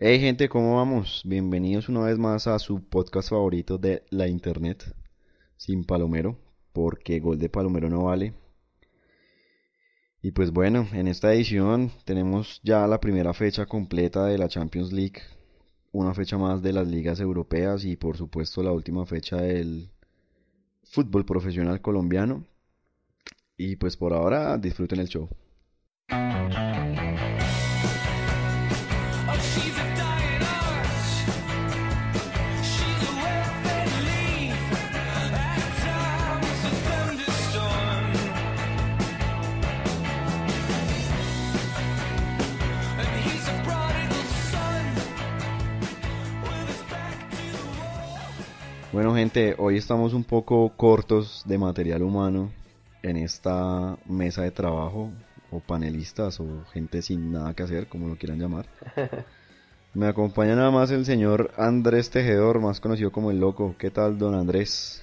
Hey gente, ¿cómo vamos? Bienvenidos una vez más a su podcast favorito de la internet, sin Palomero, porque gol de Palomero no vale. Y pues bueno, en esta edición tenemos ya la primera fecha completa de la Champions League, una fecha más de las ligas europeas y por supuesto la última fecha del fútbol profesional colombiano. Y pues por ahora disfruten el show. Bueno gente, hoy estamos un poco cortos de material humano en esta mesa de trabajo, o panelistas, o gente sin nada que hacer, como lo quieran llamar. Me acompaña nada más el señor Andrés Tejedor, más conocido como el Loco. ¿Qué tal, don Andrés?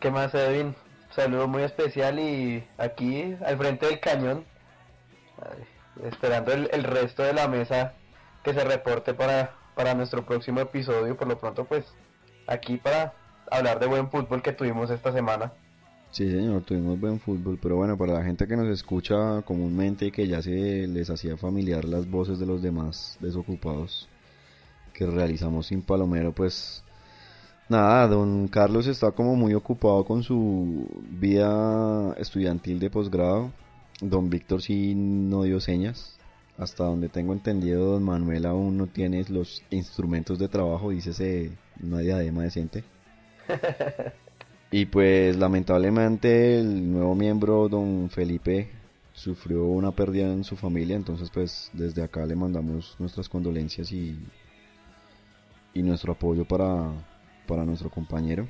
¿Qué más, Edwin? Saludo muy especial y aquí al frente del cañón, esperando el, el, resto de la mesa que se reporte para, para nuestro próximo episodio. Por lo pronto, pues aquí para hablar de buen fútbol que tuvimos esta semana. Sí, señor, tuvimos buen fútbol, pero bueno, para la gente que nos escucha comúnmente y que ya se les hacía familiar las voces de los demás desocupados que realizamos sin Palomero, pues nada, don Carlos está como muy ocupado con su vida estudiantil de posgrado. Don Víctor sí no dio señas. Hasta donde tengo entendido, don Manuel aún no tiene los instrumentos de trabajo, dice una diadema decente. y pues lamentablemente el nuevo miembro, don Felipe, sufrió una pérdida en su familia, entonces pues desde acá le mandamos nuestras condolencias y, y nuestro apoyo para, para nuestro compañero.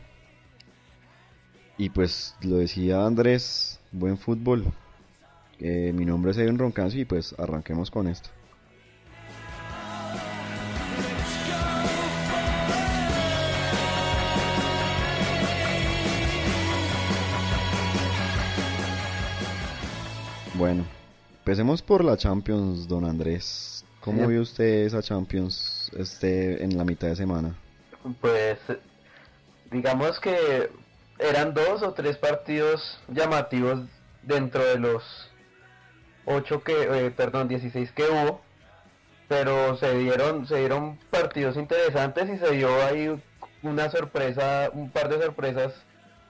Y pues lo decía Andrés, buen fútbol. Eh, mi nombre es Edwin Roncancio y pues arranquemos con esto. Bueno, empecemos por la Champions, don Andrés. ¿Cómo Sí. vio usted esa Champions este en la mitad de semana? Pues digamos que eran dos o tres partidos llamativos dentro de los ocho que, eh, perdón, 16 que hubo, pero se dieron, se dieron partidos interesantes y se dio ahí una sorpresa, un par de sorpresas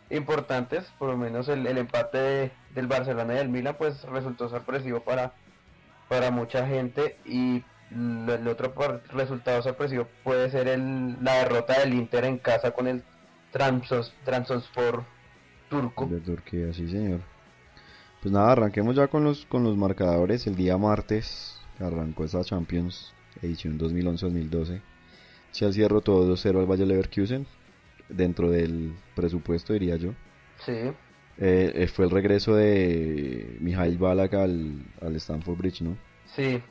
importantes, por lo menos el, el empate de- del Barcelona y del Milan pues resultó sorpresivo para, para mucha gente y el otro resultado sorpresivo puede ser el, la derrota del Inter en casa con el Transos, Trabzonspor turco. De Turquía, sí señor. Pues nada, arranquemos ya con los, con los marcadores. El día martes arrancó esa Champions edición 2011-2012. Chelsea derrotó 2-0 al Bayer Leverkusen. Dentro del presupuesto, diría yo. Sí, Eh, eh, fue el regreso de Mijail Balak al, al Stamford Bridge, ¿no? sí,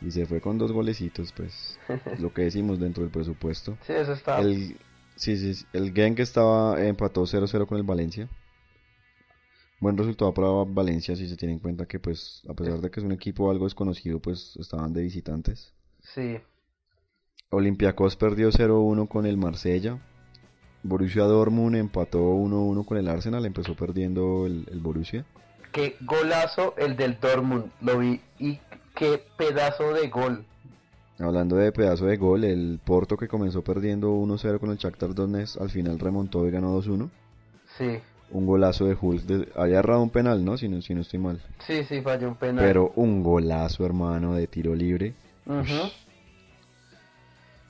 Y se fue con dos golecitos, pues. lo que decimos dentro del presupuesto. sí, eso está. El, sí, sí, sí, el Genk estaba empató 0-0 con el Valencia. Buen resultado para Valencia si se tiene en cuenta que pues a pesar de que es un equipo algo desconocido, pues estaban de visitantes. Sí, Olympiacos perdió 0-1 con el Marsella. Borussia Dortmund empató 1-1 con el Arsenal, empezó perdiendo el, el Borussia. qué golazo el del Dortmund, lo vi y qué pedazo de gol. Hablando de pedazo de gol, el Porto que comenzó perdiendo 1-0 con el Shakhtar Donetsk, al final remontó y ganó 2-1. Sí, Un golazo de Hulk, de- había errado un penal, ¿no? Si no, si no estoy mal. sí, sí, falló un penal. Pero un golazo, hermano, de tiro libre. Ujú.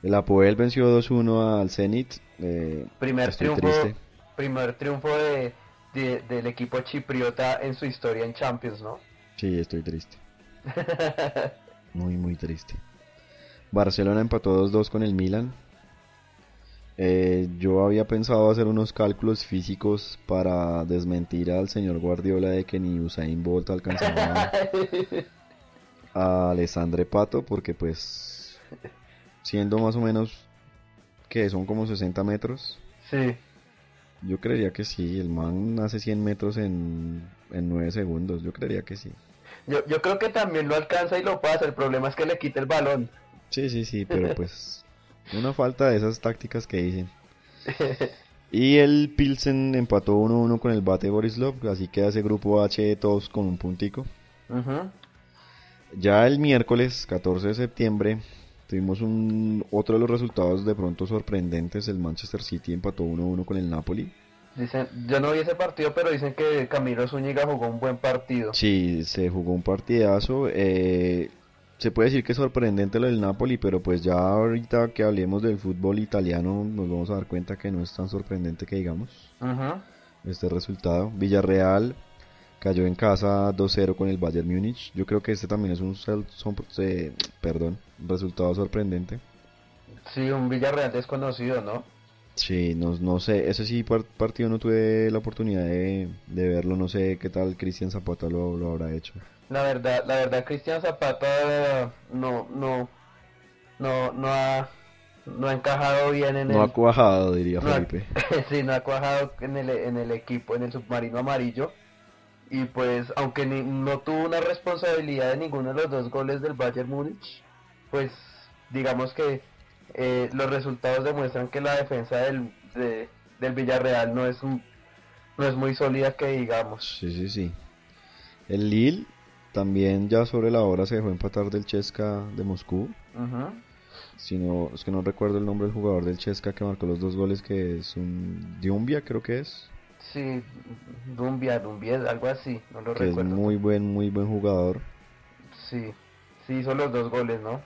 El Apoel venció 2-1 al Zenit. eh, Primer triunfo, triste. primer triunfo de, de- del equipo chipriota en su historia en Champions, ¿no? Sí, estoy triste. Muy, muy triste. Barcelona empató 2-2 con el Milan. Eh, yo había pensado hacer unos cálculos físicos para desmentir al señor Guardiola de que ni Usain Bolt alcanzaba a Alessandre Pato, porque pues siendo más o menos que son como 60 metros. Sí. Yo creería que sí, el man hace 100 metros en, en 9 segundos, yo creería que sí. Yo, yo creo que también lo alcanza y lo pasa, el problema es que le quita el balón. Sí, sí, sí, pero pues una falta de esas tácticas que dicen. Y el Pilsen empató 1-1 con el Bate Borislov, así que hace grupo H todos con un puntico. Ujú. Ya el miércoles 14 de septiembre tuvimos un otro de los resultados de pronto sorprendentes, el Manchester City empató 1-1 con el Napoli. Dicen, yo no vi ese partido, pero dicen que Camilo Zúñiga jugó un buen partido. Sí, se jugó un partidazo. eh, se puede decir que es sorprendente lo del Napoli, pero pues ya ahorita que hablemos del fútbol italiano nos vamos a dar cuenta que no es tan sorprendente que digamos Ujú. este resultado. Villarreal cayó en casa 2-0 con el Bayern Múnich. Yo creo que este también es un son- eh, perdón, resultado sorprendente. Sí, un Villarreal desconocido, ¿no? Sí, no, no sé, ese sí par- partido no tuve la oportunidad de, de verlo, no sé qué tal Cristian Zapata lo, lo habrá hecho. La verdad, la verdad, Cristian Zapata no, no, no, no ha, no ha encajado bien en No el, ha cuajado, diría no ha- Felipe. sí, no ha cuajado en el, en el equipo, en el submarino amarillo. Y pues, aunque ni- no tuvo una responsabilidad de ninguno de los dos goles del Bayern Múnich, pues digamos que eh, los resultados demuestran que la defensa del, de- del Villarreal no es, un- no es muy sólida que digamos. Sí, sí, sí. El Lille también ya sobre la hora se dejó empatar del Chesca de Moscú. Ujú. Si no, es que no recuerdo el nombre del jugador del Chesca que marcó los dos goles, que es un Diumbia, creo que es. Sí, Dumbia, Dumbia, algo así, no lo Que es recuerdo. muy buen, muy buen jugador. Sí, sí hizo los dos goles, ¿no?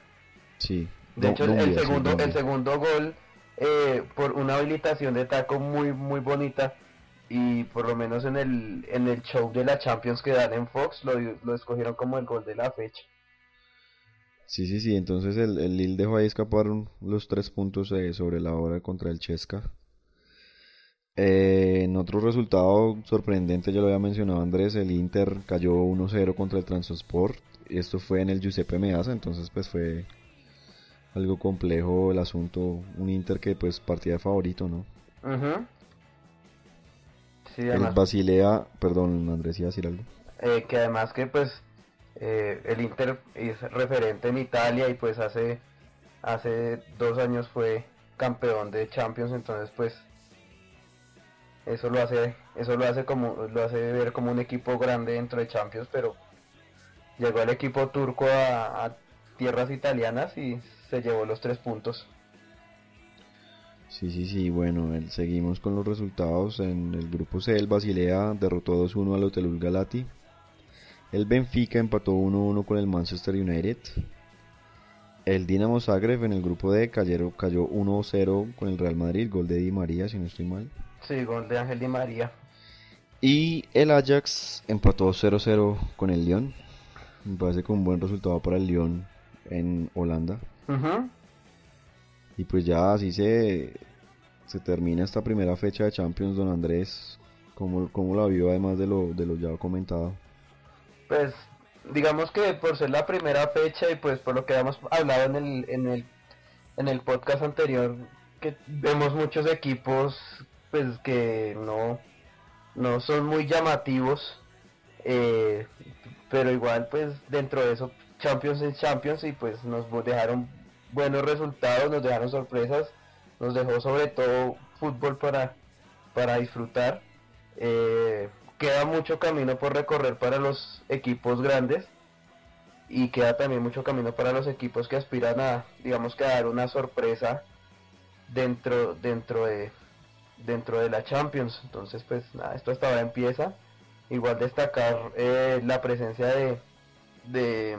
Sí. De hecho, el sí, segundo, el segundo gol, eh, por una habilitación de taco muy, muy bonita, y por lo menos en el, en el show de la Champions que dan en Fox, lo, lo escogieron como el gol de la fecha. Sí, sí, sí. Entonces el, el Lille dejó ahí escapar los tres puntos eh, sobre la hora contra el Chesca. Eh, en otro resultado sorprendente, ya lo había mencionado Andrés, el Inter cayó 1-0 contra el Transport. Esto fue en el Giuseppe Meazza, entonces pues fue algo complejo el asunto. Un Inter que pues partía de favorito, ¿no? Sí, El Basilea, perdón Andrés, iba a decir algo. eh, que además que pues eh, el Inter es referente en Italia y pues hace hace dos años fue campeón de Champions entonces pues eso lo hace eso lo hace como lo hace ver como un equipo grande dentro de Champions pero llegó el equipo turco a, tierras italianas y se llevó los tres puntos Sí, sí, sí, bueno, seguimos con los resultados. En el grupo C, el Basilea derrotó 2-1 al Hotelul Galati. El Benfica empató 1-1 con el Manchester United. El Dinamo Zagreb en el grupo D cayó, cayó 1-0 con el Real Madrid, gol de Di María, si no estoy mal. Sí gol de Ángel Di María Y el Ajax empató 0-0 con el Lyon. Me parece que un buen resultado para el Lyon en Holanda. Ujú. Y pues ya así se, se termina esta primera fecha de Champions, don Andrés. ¿Cómo, cómo la vio además de lo, de lo ya comentado? Pues digamos que por ser la primera fecha y pues por lo que habíamos hablado en el, en el, en el podcast anterior, que vemos muchos equipos pues que no, no son muy llamativos, eh, pero igual pues dentro de eso Champions es Champions y pues nos dejaron buenos resultados, nos dejaron sorpresas, nos dejó sobre todo fútbol para, para disfrutar. Eh, queda mucho camino por recorrer para los equipos grandes y queda también mucho camino para los equipos que aspiran a, digamos que a dar una sorpresa dentro, dentro de, dentro de la Champions. Entonces, pues nada, esto hasta ahora empieza. Igual destacar eh, la presencia de, de,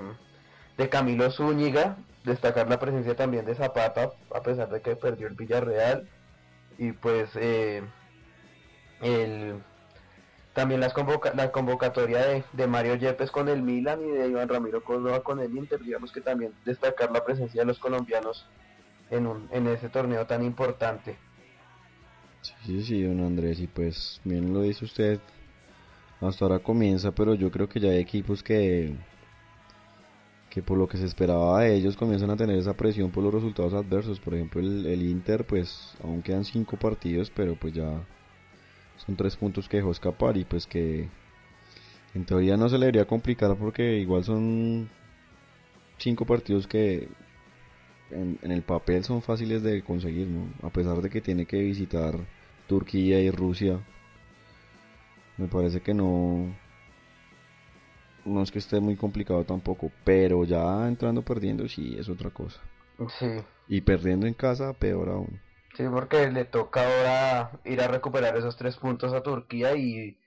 de Camilo Zúñiga, destacar la presencia también de Zapata, a pesar de que perdió el Villarreal. Y pues eh, el, también las convoca la convocatoria de, de, Mario Yepes con el Milan y de Iván Ramiro Córdoba con el Inter, digamos que también destacar la presencia de los colombianos en, un, en ese torneo tan importante. Sí, sí, don Andrés, y pues bien lo dice usted, hasta ahora comienza, pero yo creo que ya hay equipos que, que por lo que se esperaba de ellos comienzan a tener esa presión por los resultados adversos. Por ejemplo, el, el Inter, pues aún quedan cinco partidos, pero pues ya son tres puntos que dejó escapar y pues que en teoría no se le debería complicar porque igual son cinco partidos que en, en, el papel son fáciles de conseguir, ¿no? A pesar de que tiene que visitar Turquía y Rusia, me parece que no no es que esté muy complicado tampoco, pero ya entrando perdiendo sí es otra cosa. Sí. Y perdiendo en casa peor aún. Sí, porque le toca ahora ir a recuperar esos tres puntos a Turquía y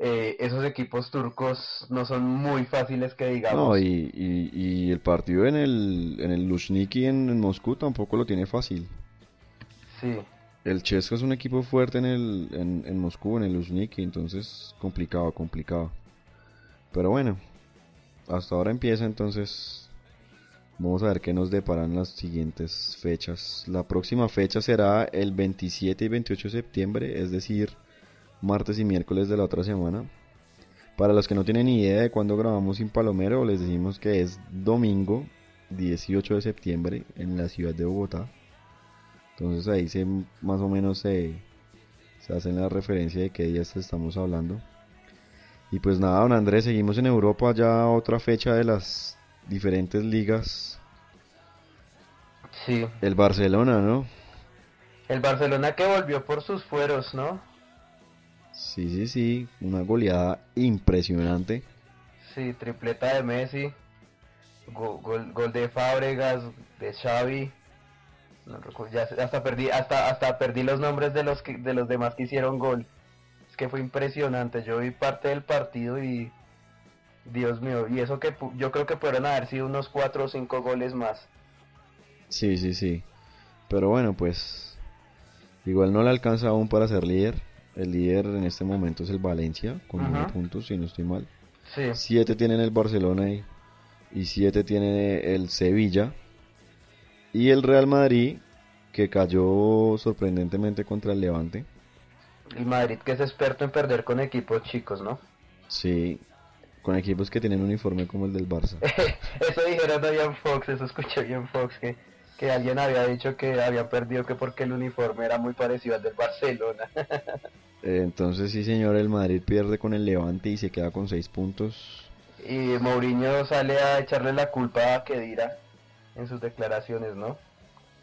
eh, esos equipos turcos no son muy fáciles que digamos. No, y, y, y el partido en el, en el Lushniki en, en, Moscú tampoco lo tiene fácil. Sí. El Chesco es un equipo fuerte en, el, en, en Moscú, en el Lushniki, entonces complicado, complicado. Pero bueno, hasta ahora empieza entonces Vamos a ver qué nos deparan las siguientes fechas. La próxima fecha será el 27 y 28 de septiembre, es decir, martes y miércoles de la otra semana. Para los que no tienen idea de cuándo grabamos Sin Palomero, les decimos que es domingo 18 de septiembre en la ciudad de Bogotá. Entonces ahí se, más o menos se, se hacen la referencia de qué días estamos hablando. Y pues nada, don Andrés, seguimos en Europa ya otra fecha de las diferentes ligas. Sí. El Barcelona, ¿no? El Barcelona que volvió por sus fueros, ¿no? Sí, sí, sí, una goleada impresionante. Sí, tripleta de Messi, gol, gol, gol de Fábregas, de Xavi. No, ya hasta perdí hasta hasta perdí los nombres de los que, de los demás que hicieron gol. Es que fue impresionante. Yo vi parte del partido y Dios mío, y eso que yo creo que pudieron haber sido unos 4 o 5 goles más. Sí, sí, sí. Pero bueno, pues igual no le alcanza aún para ser líder. El líder en este momento es el Valencia, con uh 9 puntos, si no estoy mal. Sí. 7 tienen el Barcelona y, y 7 tiene el Sevilla. Y el Real Madrid, que cayó sorprendentemente contra el Levante. El Madrid que es experto en perder con equipos chicos, ¿no? Sí, con equipos que tienen un uniforme como el del Barça. eso dijeron Ian Fox, eso escuché Ian Fox, que, que alguien había dicho que habían perdido que porque el uniforme era muy parecido al del Barcelona. Entonces sí señor, el Madrid pierde con el Levante y se queda con 6 puntos. Y Mourinho sale a echarle la culpa a Kedira en sus declaraciones, ¿no?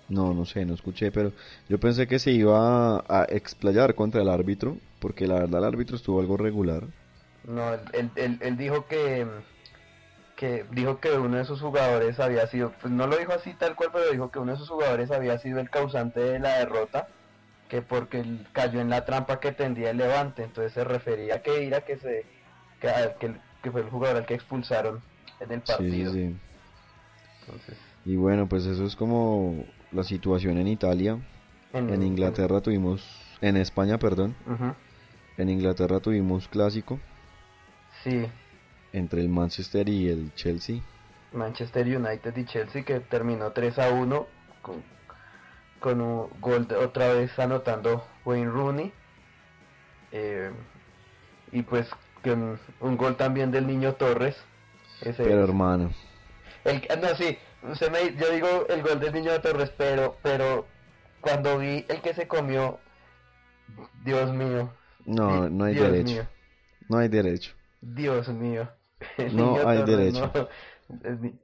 No, no sé, no escuché, pero yo pensé que se iba a explayar contra el árbitro, porque la verdad el árbitro estuvo algo regular. No, él, él, él, dijo que, que dijo que uno de sus jugadores había sido, pues no lo dijo así tal cual, pero dijo que uno de sus jugadores había sido el causante de la derrota, que porque él cayó en la trampa que tendía el Levante, entonces se refería a que era que se que, que, que fue el jugador al que expulsaron en el partido. Sí, sí. Entonces, y bueno, pues eso es como la situación en Italia. En, en Inglaterra en... tuvimos, en España, perdón. Uh -huh. En Inglaterra tuvimos clásico. Sí. Entre el Manchester y el Chelsea. Manchester United y Chelsea que terminó 3 a 1 con, con un gol de, otra vez anotando Wayne Rooney. Eh, y pues con un gol también del niño Torres. Ese pero hermano. El, no, sí, usted me, yo digo el gol del niño Torres, pero, pero cuando vi el que se comió, Dios mío. No, no hay Dios derecho. Mío. No hay derecho. Dios mío. El No niño hay Torres, derecho. no.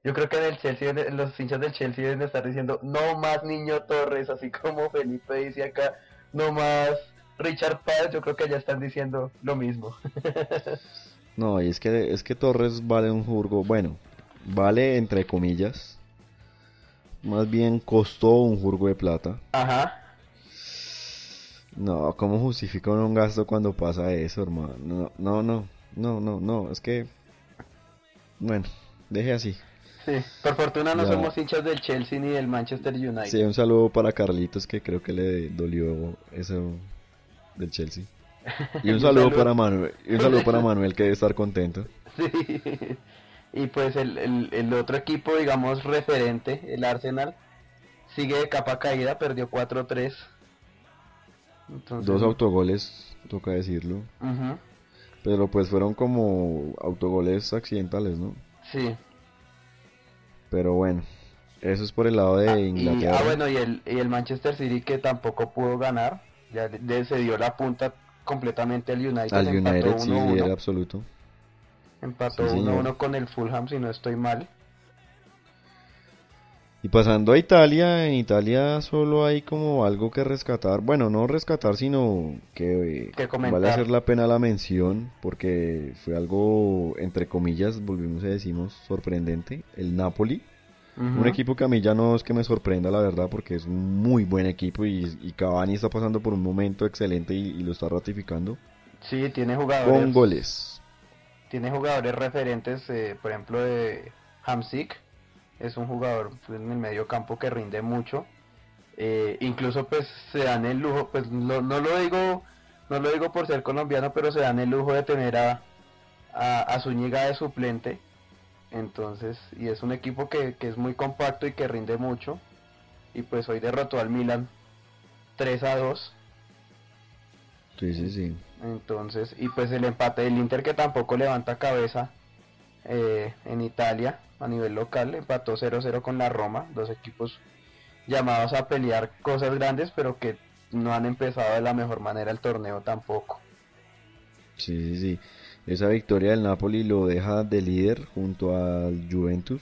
Yo creo que en el Chelsea, los hinchas del Chelsea deben estar diciendo, no más niño Torres, así como Felipe dice acá, no más Richard Paz, yo creo que ya están diciendo lo mismo. No, y es que, es que Torres vale un jurgo, bueno, vale entre comillas, más bien costó un jurgo de plata. Ajá. No, ¿cómo justifica un gasto cuando pasa eso, hermano? No, no, no, no, no, no, es que, bueno, deje así. Sí, por fortuna no Ya. somos hinchas del Chelsea ni del Manchester United. Sí, un saludo para Carlitos que creo que le dolió eso del Chelsea. Y un saludo, para Manuel, y un saludo para Manuel que debe estar contento. Sí. Y pues el, el, el otro equipo, digamos, referente, el Arsenal, sigue de capa caída, perdió 4-3. Dos autogoles, toca decirlo. Pero pues fueron como autogoles accidentales, ¿no? Sí. Pero bueno, eso es por el lado de Ah, y, Inglaterra. ah, bueno, y el, y el Manchester City que tampoco pudo ganar, ya de- de- se dio la punta completamente al United. Al United sí, 1-1, líder absoluto. Empató Sí, 1-1 señor. con el Fulham, si no estoy mal. Y pasando a Italia, en Italia solo hay como algo que rescatar. Bueno, no rescatar, sino que, eh, Que vale hacer la pena la mención, porque fue algo, entre comillas, volvimos a decimos, sorprendente. El Napoli, un equipo que a mí ya no es que me sorprenda, la verdad, porque es un muy buen equipo y, y Cavani está pasando por un momento excelente y, y lo está ratificando. Sí, tiene jugadores. Con goles. Tiene jugadores referentes, eh, por ejemplo, de Hamsik. Es un jugador pues, en el medio campo que rinde mucho. Eh, incluso pues se dan el lujo, pues lo- no lo digo no lo digo por ser colombiano, pero se dan el lujo de tener a, a, a Zúñiga de suplente. Entonces, y es un equipo que, que es muy compacto y que rinde mucho. Y pues hoy derrotó al Milan 3 a 2. Sí, sí, sí. Entonces, y pues el empate del Inter que tampoco levanta cabeza eh, en Italia a nivel local, empató 0-0 con la Roma, dos equipos llamados a pelear cosas grandes, pero que no han empezado de la mejor manera el torneo tampoco. Sí, sí, sí. Esa victoria del Napoli lo deja de líder junto al Juventus,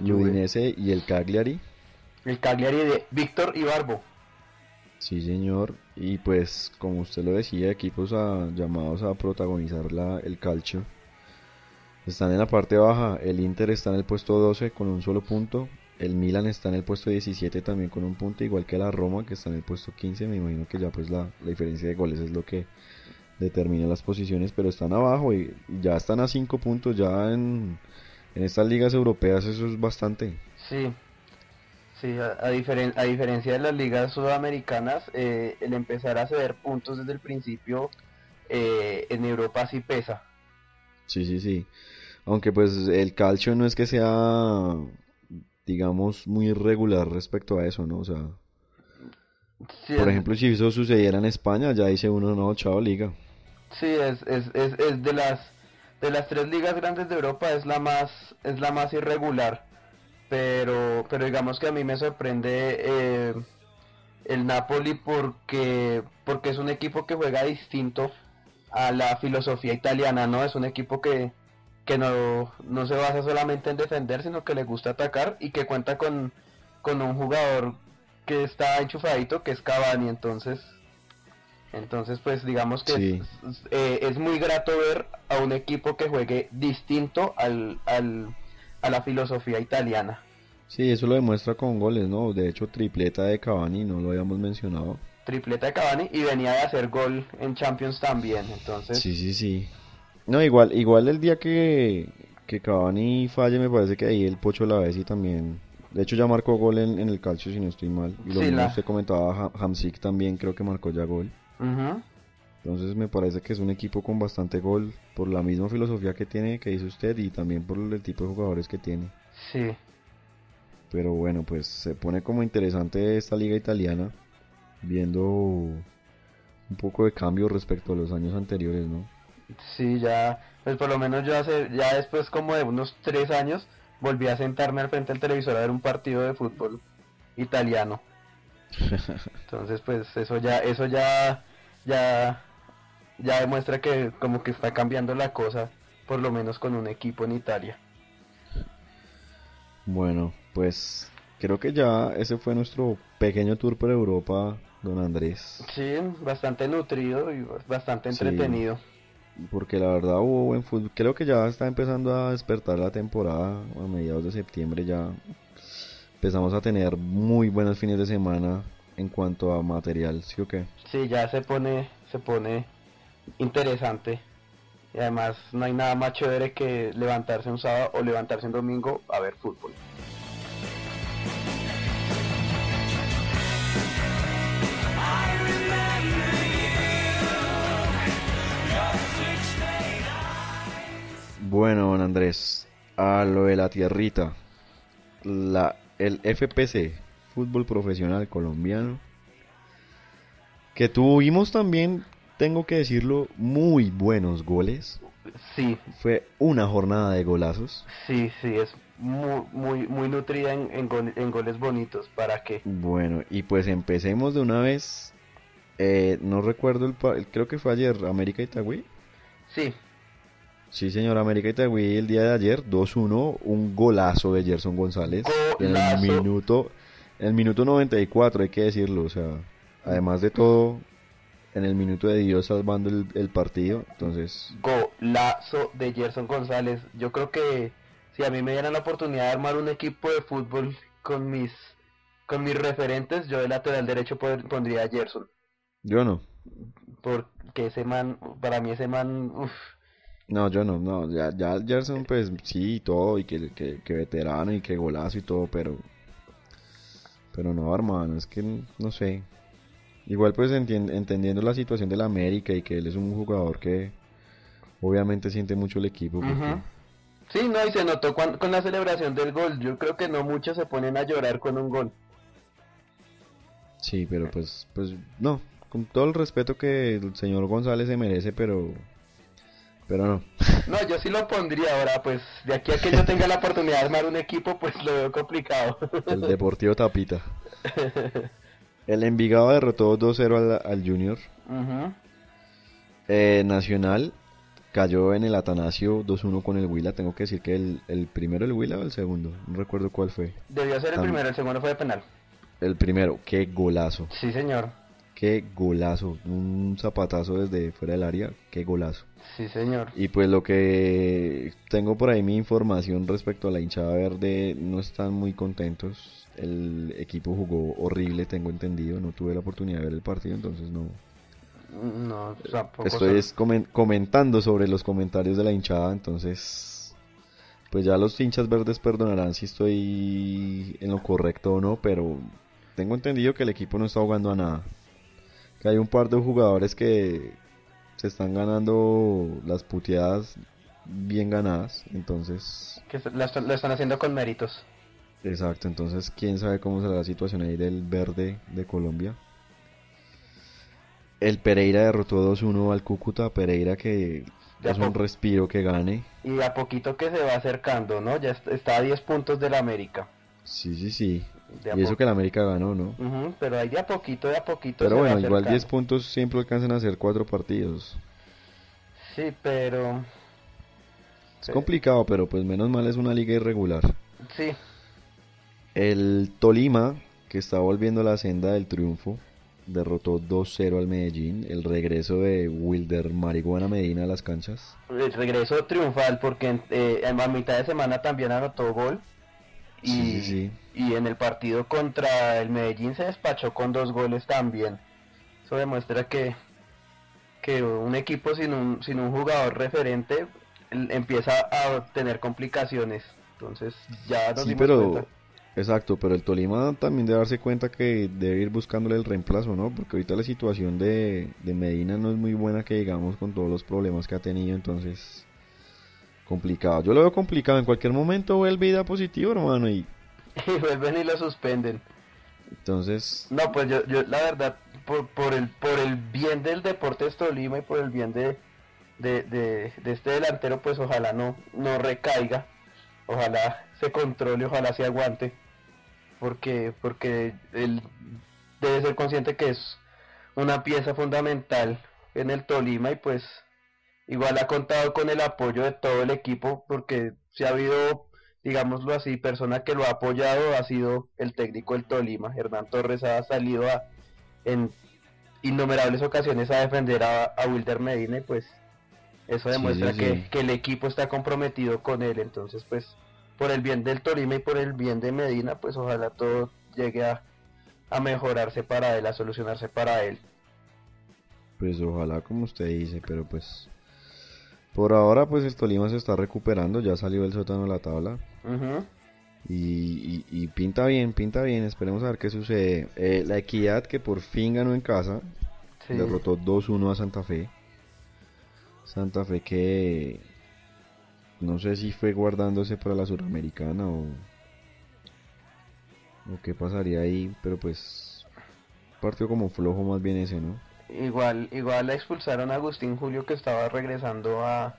Juve. Udinese y el Cagliari. El Cagliari de Víctor Ibarbo. Sí, señor. Y pues, como usted lo decía, equipos llamados a protagonizar la, el calcio. Están en la parte baja. El Inter está en el puesto 12 con un solo punto. El Milan está en el puesto 17 también con un punto, igual que la Roma que está en el puesto 15. Me imagino que ya pues la, la diferencia de goles es lo que determina las posiciones, pero están abajo y ya están a 5 puntos. Ya en, en estas ligas europeas eso es bastante. Sí, sí, a, a diferen- a diferencia de las ligas sudamericanas, eh, el empezar a ceder puntos desde el principio eh, en Europa sí pesa. Sí, sí, sí. Aunque pues el calcio no es que sea, digamos, muy irregular respecto a eso, ¿no? O sea, Sí, por es- ejemplo, si eso sucediera en España, ya dice uno, no, chao, liga. Sí, es, es, es, es de las de las tres ligas grandes de Europa es la más es la más irregular, pero pero digamos que a mí me sorprende eh, el Napoli porque porque es un equipo que juega distinto a la filosofía italiana, ¿no? Es un equipo que que no, no se basa solamente en defender, sino que le gusta atacar y que cuenta con, con un jugador que está enchufadito, que es Cavani, entonces entonces, pues digamos que Sí. es, eh, es muy grato ver a un equipo que juegue distinto al, al, a la filosofía italiana. Sí, eso lo demuestra con goles, ¿no? De hecho, tripleta de Cavani, no lo habíamos mencionado. Tripleta de Cavani y venía de hacer gol en Champions también. Entonces, Sí, sí, sí. No, igual, igual el día que, que Cavani falle, me parece que ahí el Pocho la y también. De hecho, ya marcó gol en, en el calcio, si no estoy mal. Y lo Sí, mismo la- usted comentaba, Ha- Hamsik también creo que marcó ya gol. Entonces me parece que es un equipo con bastante gol por la misma filosofía que tiene, que dice usted, y también por el tipo de jugadores que tiene. sí, Pero bueno, pues se pone como interesante esta liga italiana, viendo un poco de cambio respecto a los años anteriores, ¿no? sí, ya, pues por lo menos yo hace, ya después como de unos tres años, volví a sentarme al frente del televisor a ver un partido de fútbol italiano. Entonces, pues eso ya, eso ya, ya, ya demuestra que como que está cambiando la cosa, por lo menos con un equipo en Italia. Bueno, pues creo que ya ese fue nuestro pequeño tour por Europa, don Andrés. Sí, bastante nutrido y bastante Sí. entretenido. Porque la verdad hubo buen fútbol. Creo que ya está empezando a despertar la temporada. A mediados de septiembre ya empezamos a tener muy buenos fines de semana en cuanto a material, ¿sí o qué? Sí, ya se pone, se pone interesante. Y además no hay nada más chévere que levantarse un sábado o levantarse un domingo a ver fútbol. Bueno, don Andrés, a lo de la tierrita, la, el FPC, Fútbol Profesional Colombiano, que tuvimos también tengo que decirlo, muy buenos goles. Sí, Fue una jornada de golazos. sí, sí, es muy, muy, muy nutrida en, en, gol- en goles bonitos. ¿Para qué? Bueno, y pues empecemos de una vez. Eh, no recuerdo el, pa- creo que fue ayer, América Itagüí. Sí, Sí, señor, América Itagüí el día de ayer, 2-1, un golazo de Gerson González. En el Golazo. minuto, en el minuto 94, hay que decirlo, o sea, además de todo, en el minuto de Dios salvando el, el partido, entonces, golazo de Gerson González. Yo creo que si a mí me dieran la oportunidad de armar un equipo de fútbol con mis con mis referentes, yo de lateral derecho pondría a Gerson. yo no, Porque ese man, para mí ese man, uff, no, yo no, no, ya, ya Gerson pues sí y todo, y que, que, que veterano y que golazo y todo, pero, pero no, hermano, es que no sé. Igual pues entendiendo la situación de la América y que él es un jugador que obviamente siente mucho el equipo. porque-. Sí, no, y se notó cuan- con la celebración del gol. Yo creo que no muchos se ponen a llorar con un gol. Sí, pero pues, pues no, con todo el respeto que el señor González se merece, pero, pero no. No, yo sí lo pondría ahora, pues de aquí a que yo tenga la oportunidad de armar un equipo, pues lo veo complicado. El Deportivo Tapita. El Envigado derrotó 2-0 al, al Junior. Ujú. Eh, Nacional cayó en el Atanasio 2-1 con el Huila. Tengo que decir que el, el primero el Huila o el segundo, no recuerdo cuál fue. Debió ser el primero, el segundo fue de penal. El primero, qué golazo, Sí, señor. Qué golazo, un zapatazo desde fuera del área, qué golazo. Sí, señor. Y pues lo que tengo por ahí mi información respecto a la hinchada verde, no están muy contentos. El equipo jugó horrible, tengo entendido, no tuve la oportunidad de ver el partido, entonces no. No, tampoco Estoy es comentando sobre los comentarios de la hinchada, entonces pues ya los hinchas verdes perdonarán si estoy en lo correcto o no, pero tengo entendido que el equipo no está jugando a nada. Que hay un par de jugadores que se están ganando las puteadas bien ganadas, entonces, que lo, están- lo están haciendo con méritos. exacto, entonces quién sabe cómo será la situación ahí del verde de Colombia. El Pereira derrotó 2-1 al Cúcuta, Pereira que De a es un respiro que gane. Y a poquito que se va acercando, ¿no? Ya est- está a 10 puntos de la América. Sí, sí, sí. De Y eso que el América ganó, ¿no? Pero ahí de a poquito, de a poquito. Pero bueno, igual acercando. 10 puntos siempre alcanzan a hacer 4 partidos. Sí, pero. Es complicado, pero pues menos mal es una liga irregular. Sí, El Tolima, que está volviendo a la senda del triunfo, derrotó 2-0 al Medellín. El regreso de Wilder Marihuana Medina a las canchas. el regreso triunfal porque eh, en a mitad de semana también anotó gol. Y, Sí, sí, sí. Y en el partido contra el Medellín se despachó con dos goles también. Eso demuestra que, que un equipo sin un, sin un jugador referente empieza a tener complicaciones. Entonces ya nos Sí, dimos pero... cuenta. Exacto, pero el Tolima también debe darse cuenta que debe ir buscándole el reemplazo, ¿no? Porque ahorita la situación de, de Medina no es muy buena que digamos con todos los problemas que ha tenido, entonces complicado. Yo lo veo complicado, en cualquier momento vuelve da positivo, hermano, y Y vuelven y lo suspenden. entonces No, pues yo, yo la verdad, por, por, el, por el bien del Deportes Tolima y por el bien de, de, de, de este delantero, pues ojalá no, no recaiga, ojalá se controle, ojalá se aguante, porque, porque él debe ser consciente que es una pieza fundamental en el Tolima y pues igual ha contado con el apoyo de todo el equipo, porque si ha habido digámoslo así, persona que lo ha apoyado ha sido el técnico del Tolima. Hernán Torres ha salido a, en innumerables ocasiones a defender a, a Wilder Medina y pues eso Sí, demuestra sí, que, sí. que el equipo está comprometido con él. Entonces pues por el bien del Tolima y por el bien de Medina pues ojalá todo llegue a, a mejorarse para él, a solucionarse para él. pues ojalá como usted dice, pero pues por ahora pues el Tolima se está recuperando, ya salió del sótano de la tabla. Ujú. Y, y- y pinta bien, pinta bien, esperemos a ver qué sucede. Eh, la Equidad que por fin ganó en casa, Sí. derrotó 2-1 a Santa Fe. Santa Fe que no sé si fue guardándose para la suramericana o, o qué pasaría ahí, pero pues partió como flojo más bien ese, ¿no? Igual, igual expulsaron a Agustín Julio que estaba regresando a,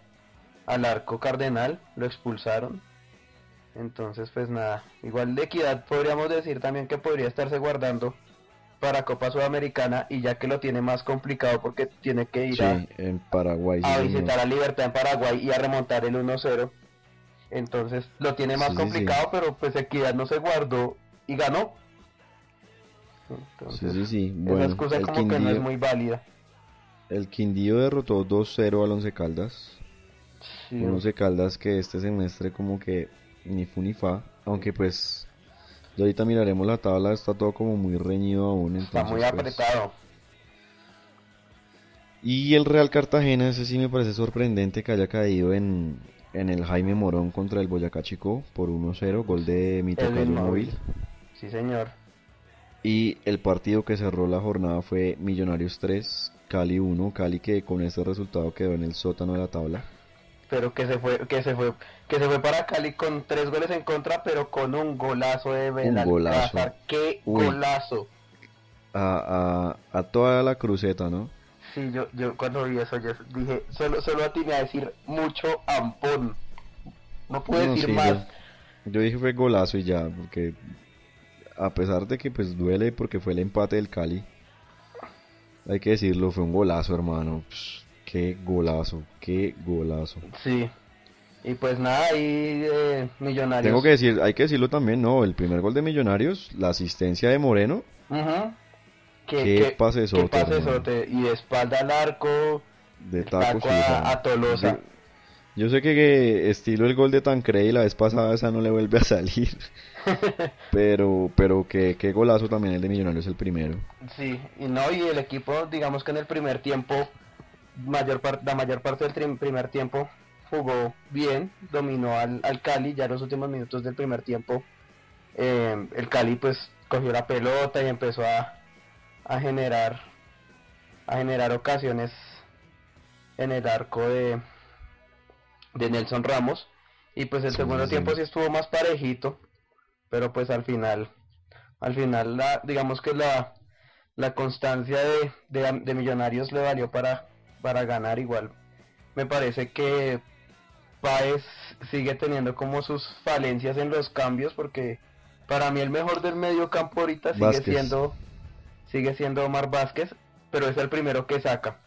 al arco cardenal, lo expulsaron. Entonces, pues nada, igual de equidad podríamos decir también que podría estarse guardando para Copa Sudamericana y ya que lo tiene más complicado porque tiene que ir Sí, a, en Paraguay. sí, a señor. visitar a Libertad en Paraguay y a remontar el 1-0. Entonces lo tiene más Sí, sí, complicado, pero pues Equidad no se guardó y ganó. Sí, Entonces, sí, sí. esa Bueno, excusa el como que no es muy válida. el Quindío derrotó 2-0 al Once Caldas. Sí, Un Once Caldas que este semestre como que ni fu ni fa. Aunque pues, ya ahorita miraremos la tabla, está todo como muy reñido aún. está entonces, muy pues, apretado. Y el Real Cartagena, ese sí me parece sorprendente que haya caído en, en el Jaime Morón contra el Boyacá Chico por 1-0, gol de mi tocayo Edwin móvil. Sí, señor. Y el partido que cerró la jornada fue Millonarios 3, Cali 1, Cali que con este resultado quedó en el sótano de la tabla. Pero que se fue, que se fue, que se fue para Cali con tres goles en contra, pero con un golazo de Benalcázar. golazo. ¡Qué Uy. golazo! A, a, a toda la cruceta, ¿no? Sí, yo, yo cuando vi eso yo dije, solo, solo atiné a decir mucho ampón. No pude No, decir sí, más. Yo, yo dije fue golazo y ya, porque a pesar de que pues duele porque fue el empate del Cali, hay que decirlo, fue un golazo, hermano. Psh, qué golazo, qué golazo. Sí. Y pues nada, ahí eh, Millonarios. Tengo que decir, hay que decirlo también, no, el primer gol de Millonarios, la asistencia de Moreno, Ujú. Qué Que, pasesote, qué pasesote. Y de espalda al arco, de taco a, Tolosa. Yo, yo sé que, que estilo el gol de Tancredi la vez pasada esa no le vuelve a salir, pero pero que qué golazo también el de Millonarios el primero. Sí, y no, y el equipo, digamos que en el primer tiempo, mayor la mayor parte del primer tiempo jugó bien, dominó al, al Cali, ya en los últimos minutos del primer tiempo, eh, el Cali pues cogió la pelota y empezó a, a generar a generar ocasiones en el arco de, de Nelson Ramos y pues el Sí, segundo sí, tiempo sí. sí estuvo más parejito pero pues al final al final la, digamos que la, la constancia de, de, de Millonarios le valió para, para ganar igual. Me parece que Páez sigue teniendo como sus falencias en los cambios porque para mí el mejor del medio campo ahorita sigue Vázquez. siendo sigue siendo Omar Vázquez, pero es el primero que saca.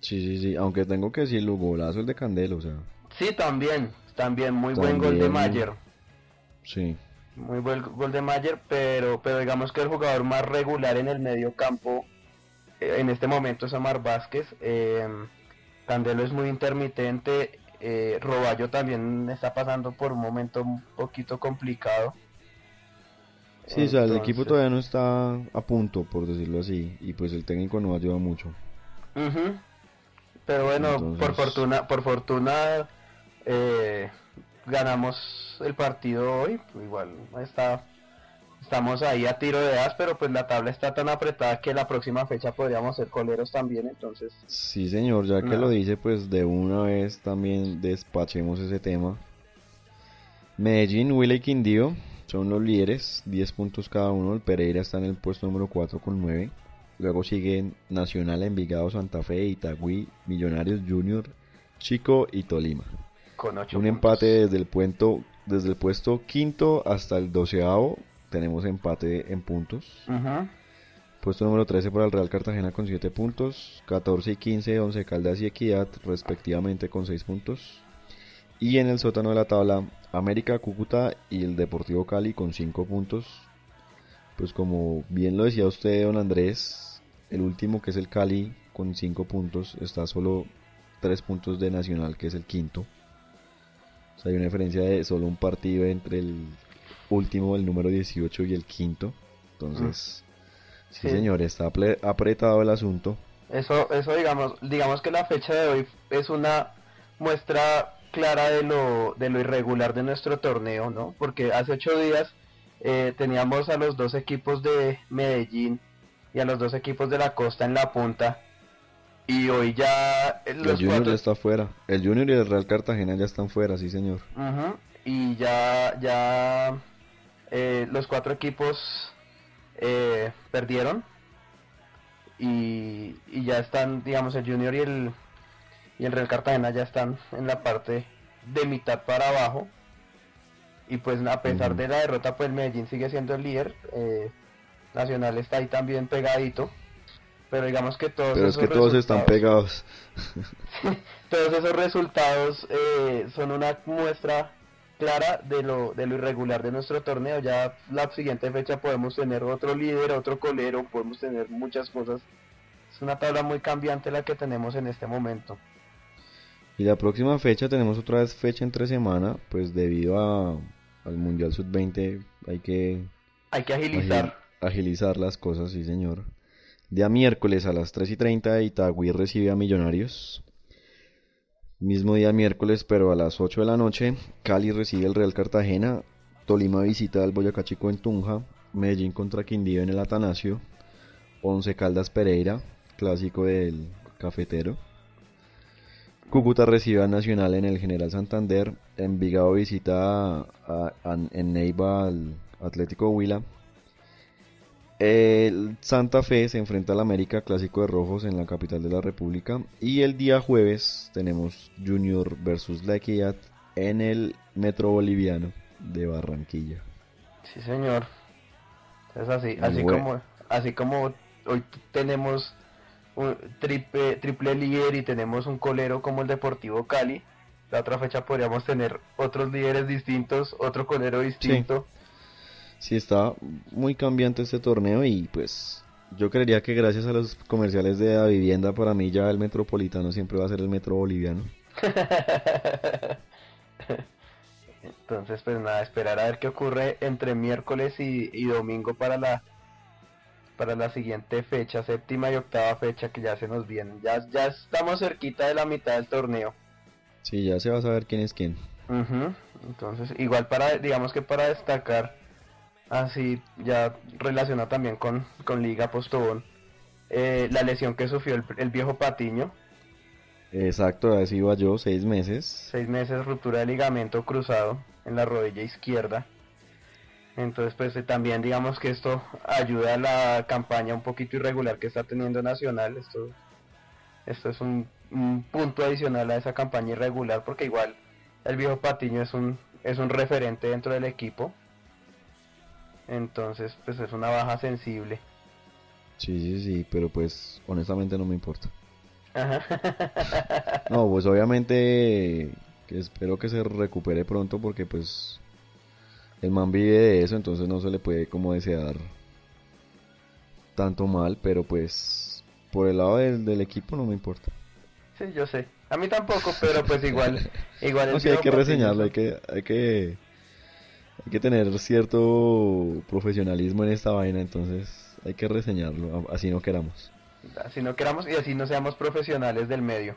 Sí, sí, sí, aunque tengo que decirlo, golazo el de Candelo, o sea, Sí, también, también muy buen gol de. Mayer. sí. Muy buen gol de Mayer, pero, pero digamos que el jugador más regular en el medio campo en este momento es Omar Vázquez. Eh, Candelo es muy intermitente. Eh, Roballo también está pasando por un momento un poquito complicado. Sí, o sea, el equipo todavía no está a punto, por decirlo así, y pues el técnico no ayuda mucho. Pero bueno, por fortuna, por fortuna eh, ganamos el partido hoy. Igual está, estamos ahí a tiro de as, pero pues la tabla está tan apretada que la próxima fecha podríamos ser coleros también. Entonces, Sí, señor, ya que lo dice, pues de una vez también despachemos ese tema. Medellín, Huila y Quindío son los líderes, 10 puntos cada uno. El Pereira está en el puesto número 4 con 9. Luego siguen Nacional, Envigado, Santa Fe, Itagüí, Millonarios Junior, Chico y Tolima. con Un puntos. empate desde el, puento, desde el puesto quinto hasta el doceavo. Tenemos empate en puntos. Puesto número 13 para el Real Cartagena con 7 puntos, 14 y 15 Once Caldas y Equidad respectivamente con 6 puntos. Y en el sótano de la tabla América, Cúcuta y el Deportivo Cali con 5 puntos. Pues como bien lo decía usted, don Andrés, el último que es el Cali con 5 puntos está solo 3 puntos de Nacional que es el quinto. O sea, hay una diferencia de solo un partido entre el último, el número 18 y el quinto. Entonces... Sí, Sí. señor, está apretado el asunto. Eso, eso digamos, digamos que la fecha de hoy es una muestra clara de lo, de lo irregular de nuestro torneo, ¿no? Porque hace ocho días eh, teníamos a los dos equipos de Medellín y a los dos equipos de la costa en la punta. Y hoy ya el Junior ya está fuera. El Junior y el Real Cartagena ya están fuera, sí señor. Y ya, ya eh, los cuatro equipos eh, perdieron. Y, y, ya están, digamos, el Junior y el, y el Real Cartagena ya están en la parte de mitad para abajo. Y pues a pesar de la derrota, pues Medellín sigue siendo el líder. Eh, Nacional está ahí también pegadito pero digamos que todos pero es que todos están pegados todos esos resultados eh, son una muestra clara de lo de lo irregular de nuestro torneo. Ya la siguiente fecha podemos tener otro líder otro colero podemos tener muchas cosas. Es una tabla muy cambiante la que tenemos en este momento. Y la próxima fecha tenemos otra vez fecha entre semana pues debido a, al mundial sub 20 hay que hay que agilizar. Agilizar las cosas sí señor. Día miércoles a las 3 y 30 Itagüí recibe a Millonarios. Mismo día miércoles, pero a las 8 de la noche, Cali recibe al Real Cartagena. Tolima visita al Boyacá Chico en Tunja. Medellín contra Quindío en el Atanasio. Once Caldas Pereira, clásico del cafetero. Cúcuta recibe a Nacional en el General Santander. Envigado visita en Neiva al Atlético Huila. El Santa Fe se enfrenta al América Clásico de Rojos en la capital de la República. Y el día jueves tenemos Junior versus La Equidad en el Metro Boliviano de Barranquilla. Sí, señor. Es así, así como, así como hoy tenemos un triple, triple líder y tenemos un colero como el Deportivo Cali. La otra fecha podríamos tener otros líderes distintos, otro colero distinto sí está muy cambiante este torneo y pues yo creería que gracias a los comerciales de la vivienda para mí ya el metropolitano siempre va a ser el metro boliviano. Entonces pues nada, esperar a ver qué ocurre entre miércoles y, domingo para la para la siguiente fecha, séptima y octava fecha que ya se nos vienen. Ya, ya estamos cerquita de la mitad del torneo. Sí, ya se va a saber quién es quién. Entonces, igual para, digamos que para destacar así ya relaciona también con, con Liga Postobón, eh, la lesión que sufrió el, viejo Patiño. Exacto, así iba yo, seis meses. Seis meses, ruptura de ligamento cruzado en la rodilla izquierda. Entonces, pues eh, también digamos que esto ayuda a la campaña un poquito irregular que está teniendo Nacional. Esto, esto es un, un punto adicional a esa campaña irregular porque igual el viejo Patiño es un, es un referente dentro del equipo entonces, pues es una baja sensible. Sí, sí, sí, pero pues honestamente no me importa. no, pues obviamente que espero que se recupere pronto porque pues el man vive de eso, entonces no se le puede como desear tanto mal, pero pues por el lado del, equipo no me importa. Sí, yo sé. A mí tampoco, pero pues igual, igual no, hay que reseñarlo, hay que, hay que hay que tener cierto profesionalismo en esta vaina, entonces hay que reseñarlo, así no queramos. Así no queramos y así no seamos profesionales del medio.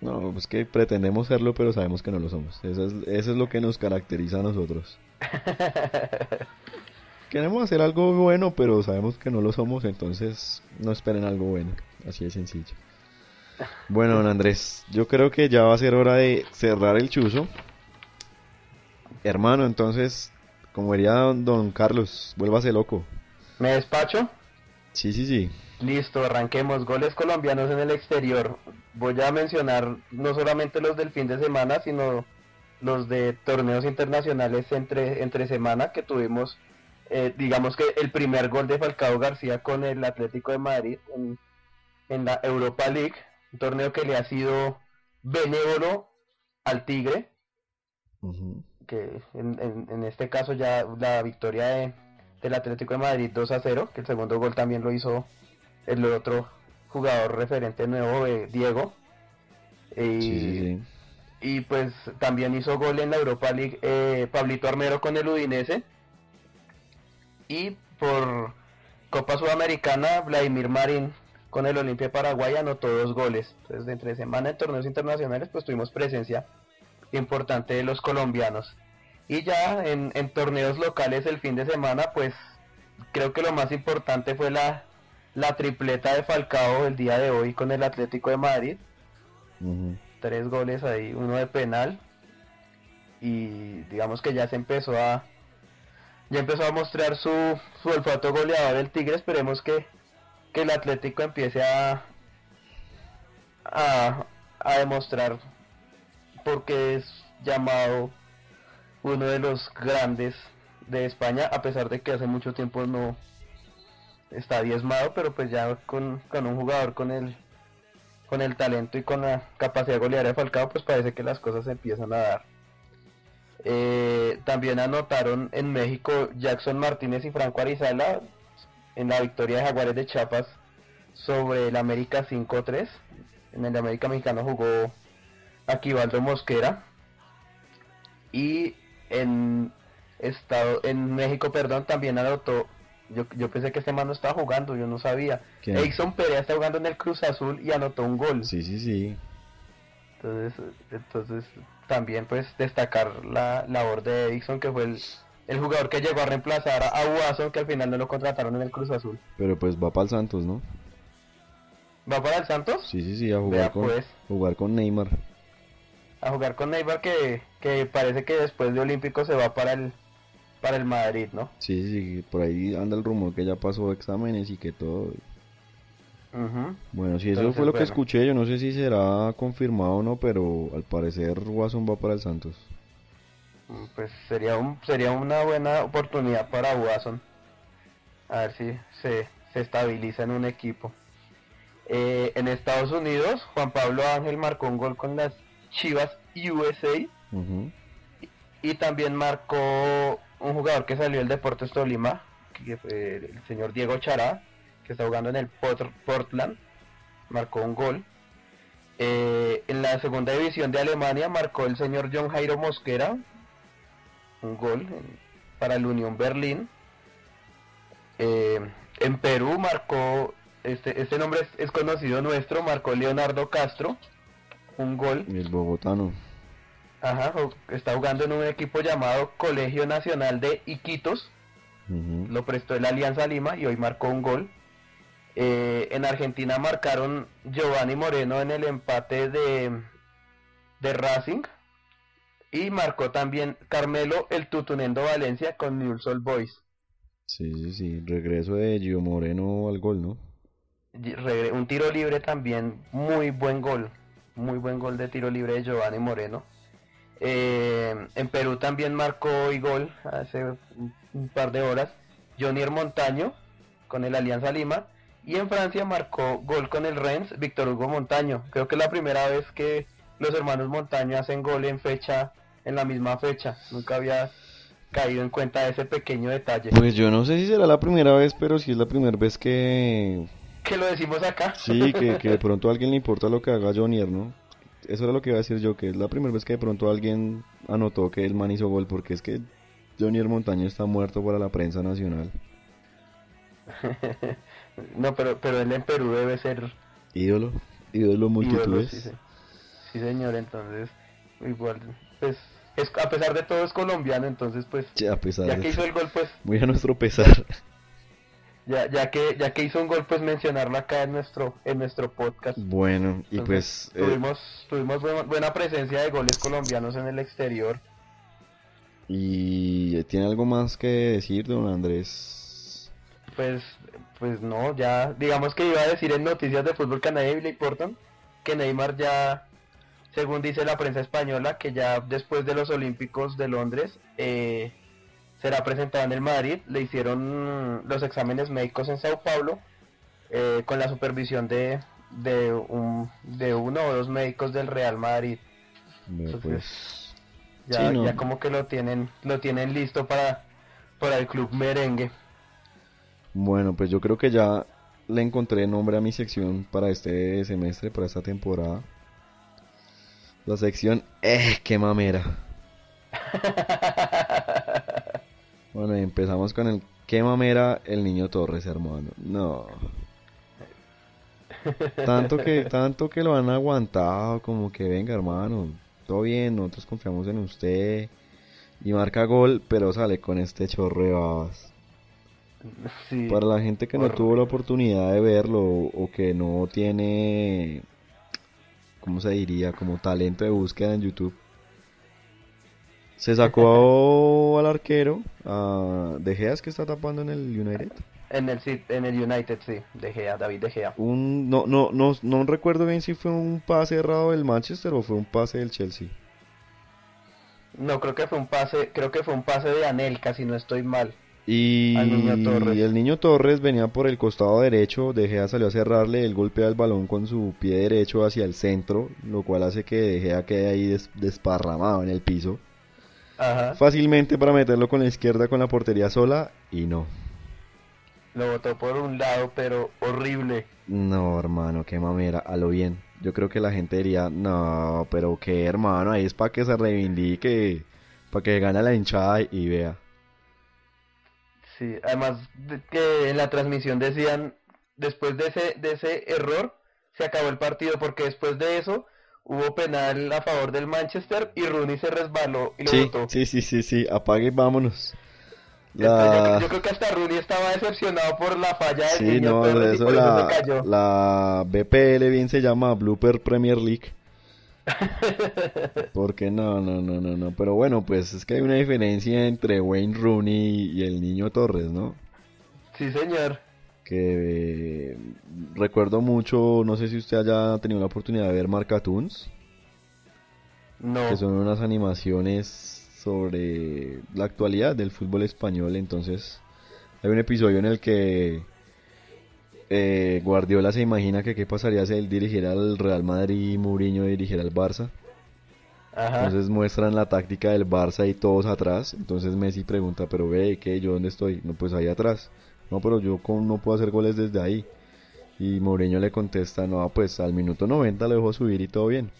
No, pues que pretendemos serlo, pero sabemos que no lo somos. Eso es, eso es lo que nos caracteriza a nosotros. Queremos hacer algo bueno, pero sabemos que no lo somos, entonces no esperen algo bueno. Así de sencillo. Bueno, don Andrés, yo creo que ya va a ser hora de cerrar el chuzo. Hermano, entonces, como diría don, Carlos, vuélvase loco. ¿Me despacho? Sí, sí, sí. Listo, arranquemos. Goles colombianos en el exterior. Voy a mencionar no solamente los del fin de semana, sino los de torneos internacionales entre, entre semana que tuvimos. Eh, digamos que el primer gol de Falcao García con el Atlético de Madrid en, en la Europa League, un torneo que le ha sido benévolo al Tigre que en, este caso ya la victoria de, del Atlético de Madrid 2 a 0, que el segundo gol también lo hizo el otro jugador referente nuevo, de Diego. Y, y pues también hizo gol en la Europa League eh, Pablito Armero con el Udinese. Y por Copa Sudamericana, Vladimir Marín con el Olimpia Paraguay anotó dos goles. Entonces, de entre semana en torneos internacionales, pues tuvimos presencia importante de los colombianos. Y ya en, torneos locales el fin de semana, pues creo que lo más importante fue la, la tripleta de Falcao el día de hoy con el Atlético de Madrid. Tres goles ahí, uno de penal. Y digamos que ya se empezó a ya empezó a mostrar su, su olfato goleador el Tigre. Esperemos que, que el Atlético empiece a, a, a demostrar porque es llamado uno de los grandes de España, a pesar de que hace mucho tiempo no está diezmado, pero pues ya con, con un jugador con el con el talento y con la capacidad goleadora de Falcao, pues parece que las cosas se empiezan a dar. Eh, también anotaron en México Jackson Martínez y Franco Arizala en la victoria de Jaguares de Chiapas sobre el América 5-3. En el América Mexicano jugó Aquivaldo Mosquera. Y en estado en México, perdón, también anotó. Yo, yo pensé que este man no estaba jugando, yo no sabía. Exxon Perea está jugando en el Cruz Azul y anotó un gol. Sí, sí, sí. Entonces, entonces también pues destacar la labor de Edison que fue el, el jugador que llegó a reemplazar a, Watson que al final no lo contrataron en el Cruz Azul. Pero pues va para el Santos, ¿no? ¿Va para el Santos? Sí, sí, sí, a jugar, Vea, con, pues. jugar con Neymar. A jugar con Neymar que, que parece que después de Olímpico se va para el para el Madrid, ¿no? Sí, sí, por ahí anda el rumor que ya pasó exámenes y que todo. Bueno, si eso Entonces, fue lo que escuché, yo no sé si será confirmado o no, pero al parecer Watson va para el Santos. Pues sería un sería una buena oportunidad para Watson. A ver si se, se estabiliza en un equipo. Eh, en Estados Unidos, Juan Pablo Ángel marcó un gol con las Chivas USA. Y también marcó un jugador que salió del Deportes Tolima, que fue el señor Diego Chará, que está jugando en el Portland. Marcó un gol. Eh, en la segunda división de Alemania marcó el señor John Jairo Mosquera. Un gol en- para el Unión Berlín. Eh, en Perú marcó, este, este nombre es, es conocido nuestro, marcó Leonardo Castro. Un gol. El bogotano. Ajá, está jugando en un equipo llamado Colegio Nacional de Iquitos. Lo prestó el Alianza Lima y hoy marcó un gol. Eh, en Argentina marcaron Giovanni Moreno en el empate de, de Racing. Y marcó también Carmelo el Tutunendo Valencia con Newell's Old Boys. Sí, sí, sí. Regreso de Gio Moreno al gol, ¿no? Un tiro libre también, muy buen gol. Muy buen gol de tiro libre de Giovanni Moreno. Eh, en Perú también marcó hoy gol hace un, par de horas Johnny Montaño con el Alianza Lima. Y en Francia marcó gol con el Rennes Víctor Hugo Montaño. Creo que es la primera vez que los hermanos Montaño hacen gol en fecha, en la misma fecha. Nunca había caído en cuenta de ese pequeño detalle. Pues yo no sé si será la primera vez, pero sí es la primera vez que... Que lo decimos acá. Sí, que, que de pronto a alguien le importa lo que haga Jonier, ¿no? Eso era lo que iba a decir yo, que es la primera vez que de pronto alguien anotó que el man hizo gol, porque es que Jonier Montaño está muerto para la prensa nacional. no, pero, pero él en Perú debe ser Ídolo, ídolo ídolo, multitudes. sí, se- sí, señor, entonces igual, pues es, a pesar de todo es colombiano, entonces pues Sí, a pesar ya de que hizo el gol pues Muy a nuestro pesar. Ya, ya que ya que hizo un gol pues mencionarlo acá en nuestro en nuestro podcast. Bueno, y Entonces, pues... eh, tuvimos tuvimos buena, buena presencia de goles colombianos en el exterior. ¿Y tiene algo más que decir, don Andrés? Pues pues no, ya digamos que iba a decir en noticias de fútbol que a nadie le importan que Neymar ya según dice la prensa española que ya después de los Olímpicos de Londres eh, será presentado en el Madrid. Le hicieron los exámenes médicos en Sao Paulo eh, con la supervisión de de, un, de uno o dos médicos del Real Madrid. Entonces, pues... Ya, Sí, no. ya como que lo tienen lo tienen listo para para el club merengue. Bueno, pues yo creo que ya le encontré nombre a mi sección para este semestre, para esta temporada. La sección, ¡eh, qué mamera! Bueno, y empezamos con el qué mamera el niño Torres, hermano. No. Tanto que, tanto que lo han aguantado, como que venga, hermano, todo bien, nosotros confiamos en usted. Y marca gol, pero sale con este babas. Sí. Para la gente que no Horrible. tuvo la oportunidad de verlo o que no tiene, ¿cómo se diría? Como talento de búsqueda en YouTube. Se sacó al arquero, a De Gea, es que está tapando en el United. En el, en el United, sí, De Gea, David De Gea. Un, no, no, no, no recuerdo bien si fue un pase errado del Manchester o fue un pase del Chelsea. No, creo que fue un pase, creo que fue un pase de Anelka, si no estoy mal. Y niño el niño Torres venía por el costado derecho, De Gea salió a cerrarle, él golpea el balón con su pie derecho hacia el centro, lo cual hace que De Gea quede ahí des- desparramado en el piso. Ajá. Fácilmente para meterlo con la izquierda con la portería sola y no. Lo botó por un lado, pero horrible. No, hermano, qué mamera, a lo bien. Yo creo que la gente diría, no, pero qué hermano, ahí es para que se reivindique, para que gane la hinchada y vea. Sí, además de que en la transmisión decían, después de ese, de ese error, se acabó el partido, porque después de eso hubo penal a favor del Manchester y Rooney se resbaló y lo Sí, botó. sí, sí, sí, sí, apague y vámonos. Entonces, yo- La... yo, creo que hasta Rooney estaba decepcionado por la falla del Sí, niño no, y eso por eso la, se cayó. la BPL bien se llama Blooper Premier League. Porque no, no, no, no, no. Pero bueno, pues es que hay una diferencia entre Wayne Rooney y el niño Torres, ¿no? Sí, señor. Que eh, recuerdo mucho, no sé si usted haya tenido la oportunidad de ver Marcatoons, No. que son unas animaciones sobre la actualidad del fútbol español. Entonces, hay un episodio en el que eh, Guardiola se imagina que qué pasaría si él dirigiera al Real Madrid y Mourinho dirigiera al Barça. Ajá. Entonces muestran la táctica del Barça y todos atrás. Entonces Messi pregunta, pero ve, ¿qué? ¿Yo dónde estoy? No, pues ahí atrás. No, pero yo con- no puedo hacer goles desde ahí. Y Mourinho le contesta, no, pues al minuto 90 lo dejo subir y todo bien.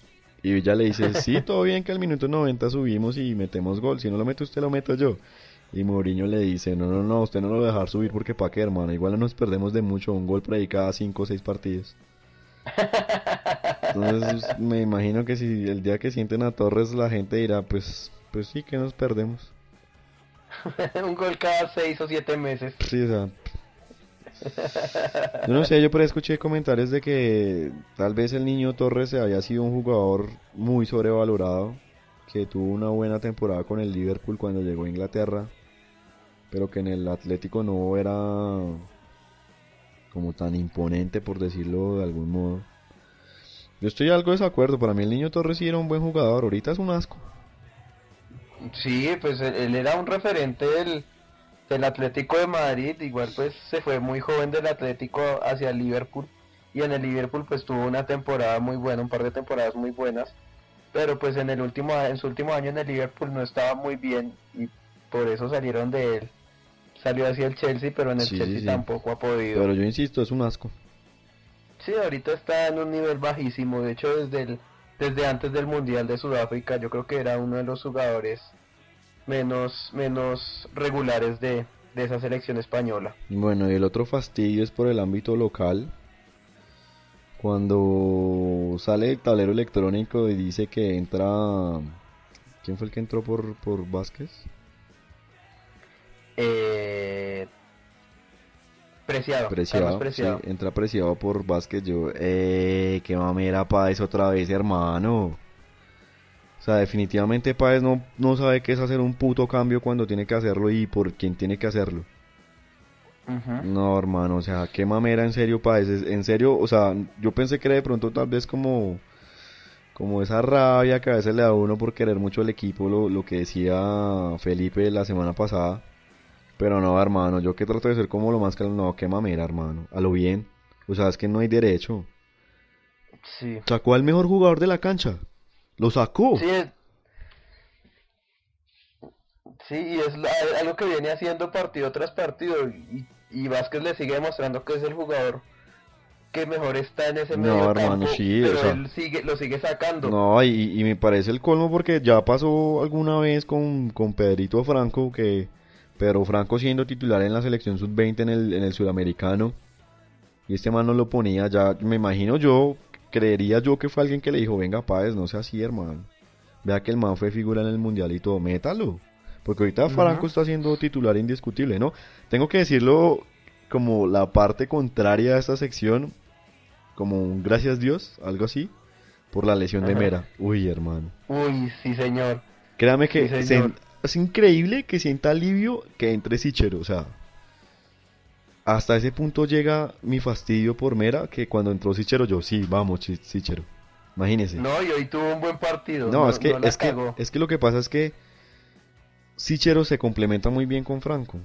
Y ella le dice, sí, todo bien que al minuto 90 subimos y metemos gol. Si no lo mete usted, lo meto yo. Y Mourinho le dice, no, no, no, usted no lo va a dejar subir porque pa' qué, hermano. Igual no nos perdemos de mucho, un gol por ahí cada 5 o 6 partidos. Entonces me imagino que si el día que sienten a Torres la gente dirá, pues, pues sí que nos perdemos. Un gol cada seis o siete meses. Sí, o sea. Yo no sé, yo por ahí escuché comentarios de que tal vez el niño Torres había sido un jugador muy sobrevalorado, que tuvo una buena temporada con el Liverpool cuando llegó a Inglaterra, pero que en el Atlético no era como tan imponente, por decirlo de algún modo. Yo estoy algo de desacuerdo, para mí el niño Torres sí era un buen jugador, ahorita es un asco. Sí, pues él, él era un referente del, del Atlético de Madrid, igual pues se fue muy joven del Atlético hacia el Liverpool y en el Liverpool pues tuvo una temporada muy buena, un par de temporadas muy buenas, pero pues en el último en su último año en el Liverpool no estaba muy bien y por eso salieron de él. Salió hacia el Chelsea, pero en el Sí, Chelsea sí. tampoco ha podido. Pero yo insisto, es un asco. Sí, ahorita está en un nivel bajísimo. De hecho, desde el, desde antes del Mundial de Sudáfrica, yo creo que era uno de los jugadores menos, menos regulares de, de esa selección española. Bueno, y el otro fastidio es por el ámbito local. Cuando sale el tablero electrónico y dice que entra... ¿Quién fue el que entró por, por Vázquez? Eh, preciado, Preciado, Carlos Preciado. sí, entra preciado por Vázquez. Yo, eh, qué mamera Páez otra vez, hermano. O sea, definitivamente Páez no, no sabe qué es hacer un puto cambio cuando tiene que hacerlo y por quién tiene que hacerlo. No, hermano, o sea, qué mamera en serio Páez, en serio, o sea, yo pensé que era de pronto tal vez como como esa rabia que a veces le da a uno por querer mucho el equipo, lo, lo que decía Felipe la semana pasada. Pero no, hermano, yo que trato de ser como lo más calmo, no, qué mamera, hermano, a lo bien. O sea, es que no hay derecho. Sí. Sacó al mejor jugador de la cancha. Lo sacó. Sí, es- sí, y es algo que viene haciendo partido tras partido y, y Vázquez le sigue demostrando que es el jugador que mejor está en ese No, medio hermano, campo, sí, o pero sea- él sigue, lo sigue sacando. No, y, y me parece el colmo porque ya pasó alguna vez con, con Pedrito Franco, que Pedro Franco siendo titular en la selección sub-20 en el, en el sudamericano, y este man no lo ponía, ya me imagino yo, creería yo que fue alguien que le dijo, venga Páez, no sea así hermano, vea que el man fue figura en el mundial y todo, métalo, Porque ahorita Franco está siendo titular indiscutible, ¿no? Tengo que decirlo como la parte contraria a esta sección, como un gracias Dios, algo así, por la lesión de. Mera. Uy, hermano. Uy, sí, señor. Créame que Sí, se- señor. es increíble que sienta alivio que entre Sichero, o sea, hasta ese punto llega mi fastidio por Mera que cuando entró Sichero yo, sí, vamos, Sichero. Imagínese. No, y hoy tuvo un buen partido. No, es que no es que es que lo que pasa es que Sichero se complementa muy bien con Franco.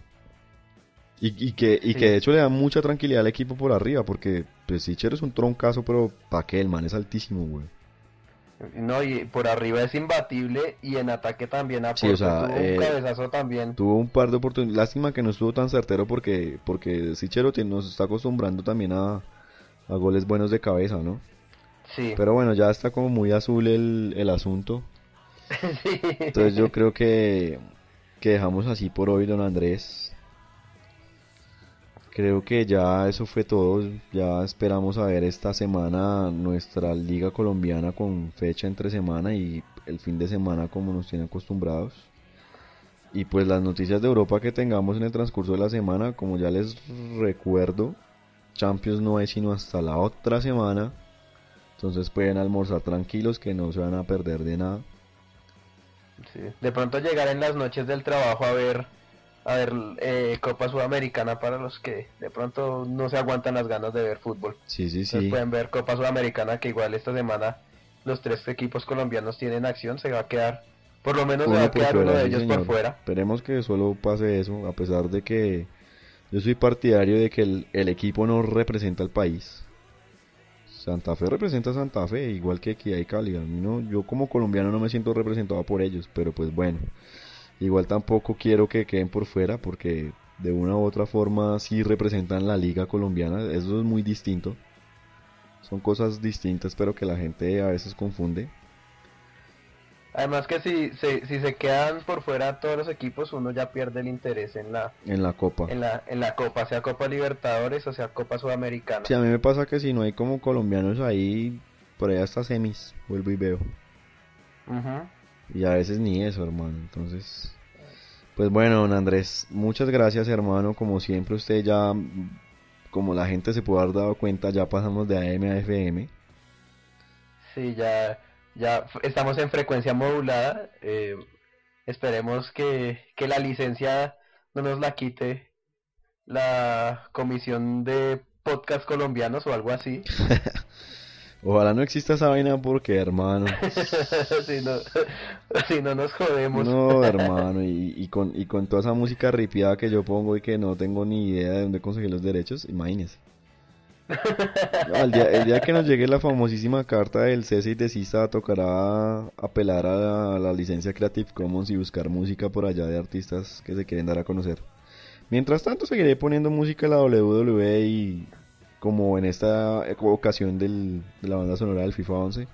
Y, y que, y Sí. que de hecho le da mucha tranquilidad al equipo por arriba, porque pues Sichero es un troncazo, pero ¿pa' qué? El man es altísimo, güey. No, y por arriba es imbatible y en ataque también aporta. Sí, o sea, tuvo eh, un cabezazo también. Tuvo un par de oportunidades. Lástima que no estuvo tan certero porque, porque Sichero nos está acostumbrando también a, a goles buenos de cabeza, ¿no? Sí. Pero bueno, ya está como muy azul el, el asunto. Sí. Entonces yo creo que, que dejamos así por hoy, don Andrés. Creo que ya eso fue todo. Ya esperamos a ver esta semana nuestra liga colombiana con fecha entre semana y el fin de semana como nos tienen acostumbrados. Y pues las noticias de Europa que tengamos en el transcurso de la semana, como ya les recuerdo, Champions no es sino hasta la otra semana. Entonces pueden almorzar tranquilos que no se van a perder de nada. De pronto llegar en las noches del trabajo a ver a ver eh, Copa Sudamericana para los que de pronto no se aguantan las ganas de ver fútbol. Sí, sí, Entonces sí. pueden ver Copa Sudamericana que igual esta semana los tres equipos colombianos tienen acción, se va a quedar, por lo menos se va a quedar uno de sí, ellos señor. por fuera. Esperemos que solo pase eso, a pesar de que yo soy partidario de que el, el equipo no representa al país. Santa Fe representa a Santa Fe, igual que Equidad y Cali. A mí no, yo como colombiano no me siento representado por ellos, pero pues bueno. Igual tampoco quiero que queden por fuera porque de una u otra forma sí representan la liga colombiana. Eso es muy distinto. Son cosas distintas, pero que la gente a veces confunde. Además que si, se- si se quedan por fuera todos los equipos, uno ya pierde el interés en la, En la copa. en la, en la Copa, sea Copa Libertadores o sea Copa Sudamericana. Sí, a mí me pasa que si no hay como colombianos ahí, por ahí hasta semis, vuelvo y veo. Ujú. Y a veces ni eso, hermano. Entonces, pues bueno, don Andrés, muchas gracias, hermano. Como siempre, usted ya, como la gente se puede haber dado cuenta, ya pasamos de AM a FM. Sí, ya, ya estamos en frecuencia modulada. eh, esperemos que, que la licencia no nos la quite la comisión de podcast colombianos o algo así. Ojalá no exista esa vaina porque, hermano. si, no, si no nos jodemos. No, hermano, y, y con, y con toda esa música ripiada que yo pongo y que no tengo ni idea de dónde conseguir los derechos, imagínese. No, el, día, el día que nos llegue la famosísima carta del cese y desista, tocará apelar a la, a la licencia Creative Commons y buscar música por allá de artistas que se quieren dar a conocer. Mientras tanto, seguiré poniendo música de la WWE y como en esta ocasión del- de la banda sonora del FIFA 11.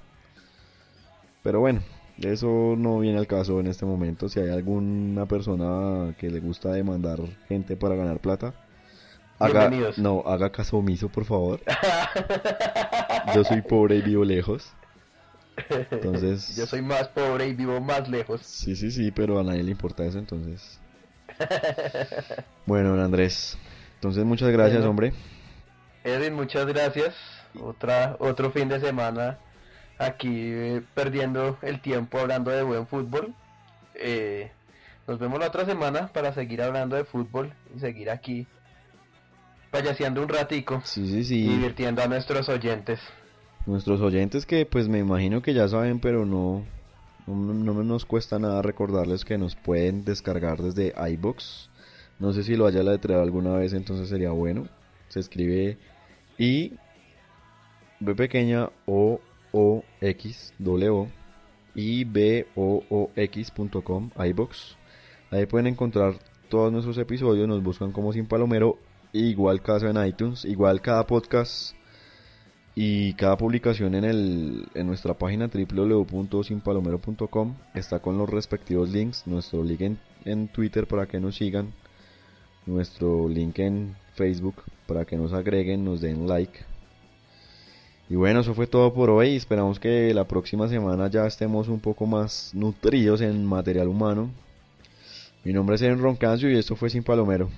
Pero bueno, eso no viene al caso en este momento. Si hay alguna persona que le gusta demandar gente para ganar plata, haga, no, haga caso omiso, por favor. Yo soy pobre y vivo lejos. Entonces, Yo soy más pobre y vivo más lejos. sí, sí, sí, pero a nadie le importa eso, entonces. Bueno, Andrés. Entonces, muchas gracias, Bueno. hombre. Edwin, muchas gracias. Otra, otro fin de semana aquí eh, perdiendo el tiempo hablando de buen fútbol. Eh, nos vemos la otra semana para seguir hablando de fútbol y seguir aquí payaseando un ratico Sí, sí, sí. divirtiendo a nuestros oyentes. Nuestros oyentes que pues me imagino que ya saben, pero no, no, no nos cuesta nada recordarles que nos pueden descargar desde iBox. No sé si lo haya letreado alguna vez, entonces sería bueno. Se escribe I B pequeña O O X W I B O O X.com iBox. Ahí pueden encontrar todos nuestros episodios, nos buscan como Sin Palomero, igual caso en iTunes, igual cada podcast y cada publicación en, el, en nuestra página www.sinpalomero.com está con los respectivos links. Nuestro link en, en Twitter para que nos sigan. Nuestro link en Facebook para que nos agreguen, nos den like. Y bueno, eso fue todo por hoy. Esperamos que la próxima semana ya estemos un poco más nutridos en material humano. Mi nombre es Aaron Roncancio y esto fue Sin Palomero.